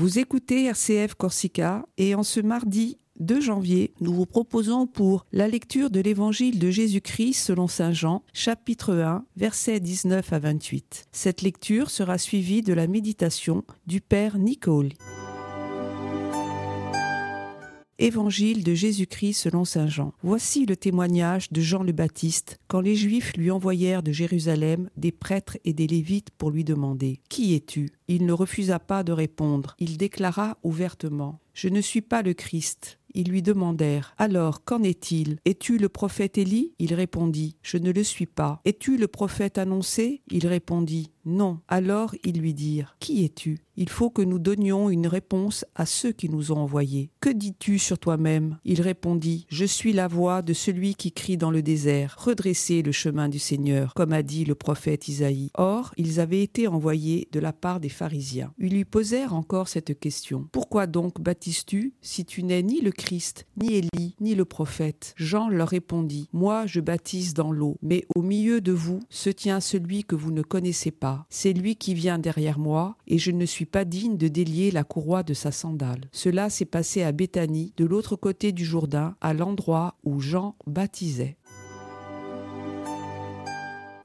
Vous écoutez RCF Corsica et en ce mardi 2 janvier, nous vous proposons pour la lecture de l'évangile de Jésus-Christ selon Saint Jean, chapitre 1, versets 19 à 28. Cette lecture sera suivie de la méditation du Père Nicole. Évangile de Jésus-Christ selon Saint Jean. Voici le témoignage de Jean le Baptiste quand les Juifs lui envoyèrent de Jérusalem des prêtres et des Lévites pour lui demander Qui es-tu? Il ne refusa pas de répondre. Il déclara ouvertement Je ne suis pas le Christ. Ils lui demandèrent Alors, qu'en est-il? Es-tu le prophète Élie? Il répondit Je ne le suis pas. Es-tu le prophète annoncé? Il répondit Non. Alors ils lui dirent Qui es-tu? Il faut que nous donnions une réponse à ceux qui nous ont envoyés. Que dis-tu sur toi-même? Il répondit Je suis la voix de celui qui crie dans le désert Redressez le chemin du Seigneur, comme a dit le prophète Isaïe. Or, ils avaient été envoyés de la part des pharisiens. Ils lui posèrent encore cette question Pourquoi donc baptises-tu si tu n'es ni le Christ, ni Élie, ni le prophète? Jean leur répondit, Moi je baptise dans l'eau, mais au milieu de vous se tient celui que vous ne connaissez pas. C'est lui qui vient derrière moi, et je ne suis pas digne de délier la courroie de sa sandale. Cela s'est passé à Béthanie, de l'autre côté du Jourdain, à l'endroit où Jean baptisait.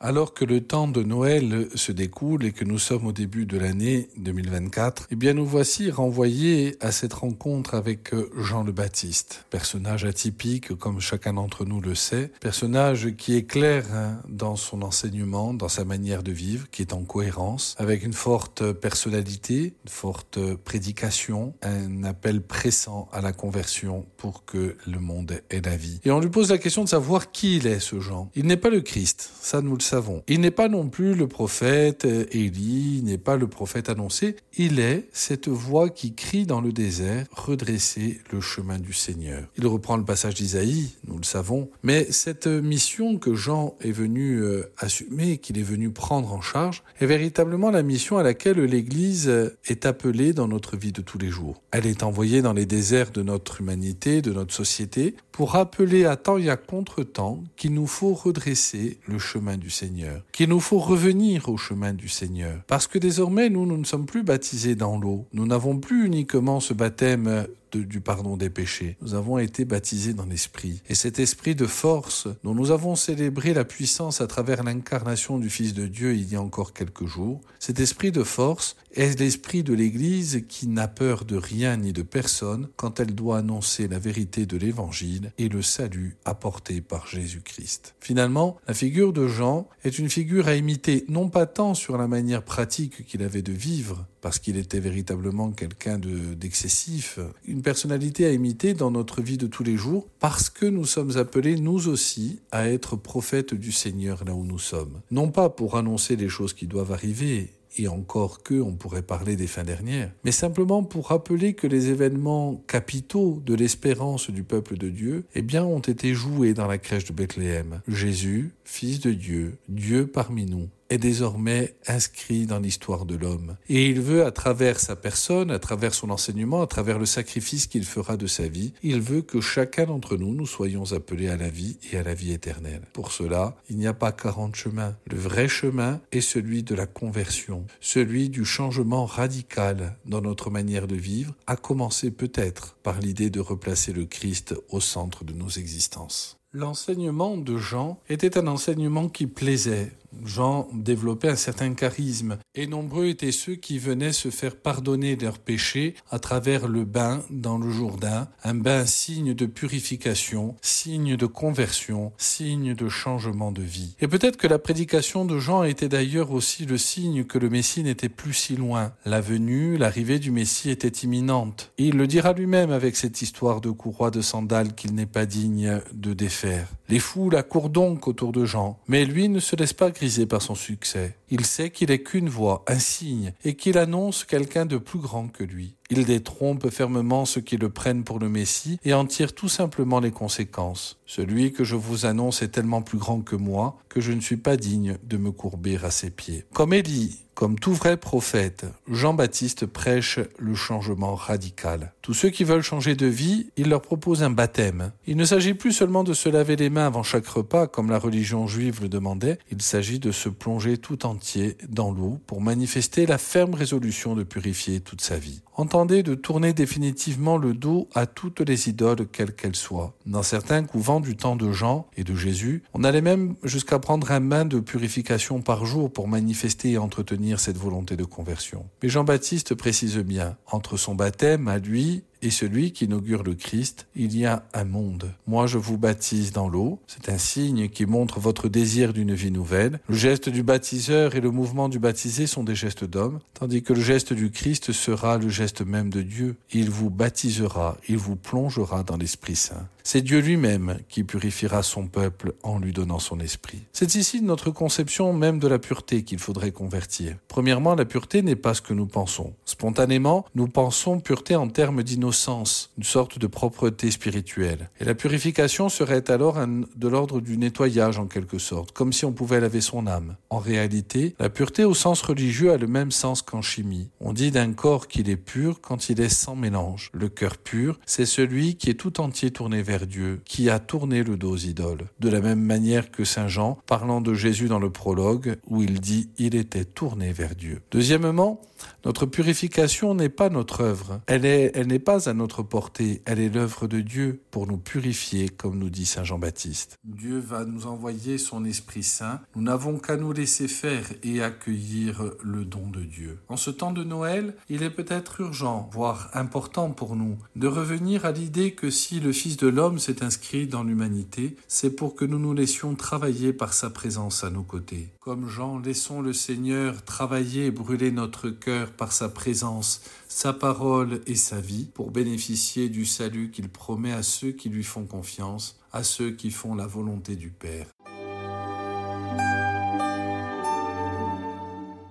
Alors que le temps de Noël se découle et que nous sommes au début de l'année 2024, eh bien nous voici renvoyés à cette rencontre avec Jean le Baptiste, personnage atypique comme chacun d'entre nous le sait, personnage qui est clair hein, dans son enseignement, dans sa manière de vivre, qui est en cohérence, avec une forte personnalité, une forte prédication, un appel pressant à la conversion pour que le monde ait la vie. Et on lui pose la question de savoir qui il est ce Jean. Il n'est pas le Christ, ça nous le savons il n'est pas non plus le prophète euh, Élie, n'est pas le prophète annoncé, il est cette voix qui crie dans le désert, redresser le chemin du Seigneur. Il reprend le passage d'Isaïe, nous le savons, mais cette mission que Jean est venu euh, assumer, qu'il est venu prendre en charge, est véritablement la mission à laquelle l'Église est appelée dans notre vie de tous les jours. Elle est envoyée dans les déserts de notre humanité, de notre société, pour rappeler à temps et à contre-temps qu'il nous faut redresser le chemin du Seigneur, qu'il nous faut revenir au chemin du Seigneur. Parce que désormais, nous, nous ne sommes plus baptisés dans l'eau. Nous n'avons plus uniquement ce baptême du pardon des péchés. Nous avons été baptisés dans l'Esprit. Et cet esprit de force dont nous avons célébré la puissance à travers l'incarnation du Fils de Dieu il y a encore quelques jours, cet esprit de force est l'esprit de l'Église qui n'a peur de rien ni de personne quand elle doit annoncer la vérité de l'Évangile et le salut apporté par Jésus-Christ. Finalement, la figure de Jean est une figure à imiter non pas tant sur la manière pratique qu'il avait de vivre, parce qu'il était véritablement quelqu'un d'excessif, une personnalité à imiter dans notre vie de tous les jours, parce que nous sommes appelés, nous aussi, à être prophètes du Seigneur là où nous sommes. Non pas pour annoncer les choses qui doivent arriver, et encore que on pourrait parler des fins dernières, mais simplement pour rappeler que les événements capitaux de l'espérance du peuple de Dieu, eh bien, ont été joués dans la crèche de Bethléem. Jésus, fils de Dieu, Dieu parmi nous, est désormais inscrit dans l'histoire de l'homme. Et il veut, à travers sa personne, à travers son enseignement, à travers le sacrifice qu'il fera de sa vie, il veut que chacun d'entre nous, nous soyons appelés à la vie et à la vie éternelle. Pour cela, il n'y a pas quarante chemins. Le vrai chemin est celui de la conversion, celui du changement radical dans notre manière de vivre, à commencer peut-être par l'idée de replacer le Christ au centre de nos existences. L'enseignement de Jean était un enseignement qui plaisait, Jean développait un certain charisme, et nombreux étaient ceux qui venaient se faire pardonner leurs péchés à travers le bain dans le Jourdain, un bain signe de purification, signe de conversion, signe de changement de vie. Et peut-être que la prédication de Jean était d'ailleurs aussi le signe que le Messie n'était plus si loin. La venue, l'arrivée du Messie était imminente. Et il le dira lui-même avec cette histoire de courroie de sandales qu'il n'est pas digne de défaire. Les foules accourent donc autour de Jean, mais lui ne se laisse pas par son succès. Il sait qu'il est qu'une voix, un signe, et qu'il annonce quelqu'un de plus grand que lui. Il détrompe fermement ceux qui le prennent pour le Messie et en tire tout simplement les conséquences. Celui que je vous annonce est tellement plus grand que moi que je ne suis pas digne de me courber à ses pieds. Comme Élie, comme tout vrai prophète, Jean-Baptiste prêche le changement radical. Tous ceux qui veulent changer de vie, il leur propose un baptême. Il ne s'agit plus seulement de se laver les mains avant chaque repas, comme la religion juive le demandait, il s'agit de se plonger tout entier dans l'eau pour manifester la ferme résolution de purifier toute sa vie. Entendez de tourner définitivement le dos à toutes les idoles, quelles qu'elles soient. Dans certains couvents du temps de Jean et de Jésus, on allait même jusqu'à prendre un bain de purification par jour pour manifester et entretenir cette volonté de conversion. Mais Jean-Baptiste précise bien, entre son baptême à lui et celui qui inaugure le Christ, il y a un monde. Moi, je vous baptise dans l'eau. C'est un signe qui montre votre désir d'une vie nouvelle. Le geste du baptiseur et le mouvement du baptisé sont des gestes d'homme, tandis que le geste du Christ sera le geste même de Dieu. Il vous baptisera, il vous plongera dans l'Esprit Saint. C'est Dieu lui-même qui purifiera son peuple en lui donnant son esprit. C'est ici notre conception même de la pureté qu'il faudrait convertir. Premièrement, la pureté n'est pas ce que nous pensons. Spontanément, nous pensons pureté en termes d'innocence, une sorte de propreté spirituelle. Et la purification serait alors de l'ordre du nettoyage en quelque sorte, comme si on pouvait laver son âme. En réalité, la pureté au sens religieux a le même sens qu'en chimie. On dit d'un corps qu'il est pur quand il est sans mélange. Le cœur pur, c'est celui qui est tout entier tourné vers Dieu, qui a tourné le dos aux idoles. De la même manière que Saint Jean, parlant de Jésus dans le prologue, où il dit il était tourné vers Dieu. Deuxièmement, notre purification n'est pas notre œuvre. Elle est, elle n'est pas à notre portée. Elle est l'œuvre de Dieu pour nous purifier, comme nous dit Saint Jean-Baptiste. Dieu va nous envoyer son Esprit Saint. Nous n'avons qu'à nous laisser faire et accueillir le don de Dieu. En ce temps de Noël, il est peut-être urgent, voire important pour nous, de revenir à l'idée que si le Fils de l'homme s'est inscrit dans l'humanité, c'est pour que nous nous laissions travailler par sa présence à nos côtés. Comme Jean, laissons le Seigneur travailler et brûler notre cœur par sa présence, sa parole et sa vie pour bénéficier du salut qu'il promet à ceux qui lui font confiance, à ceux qui font la volonté du Père.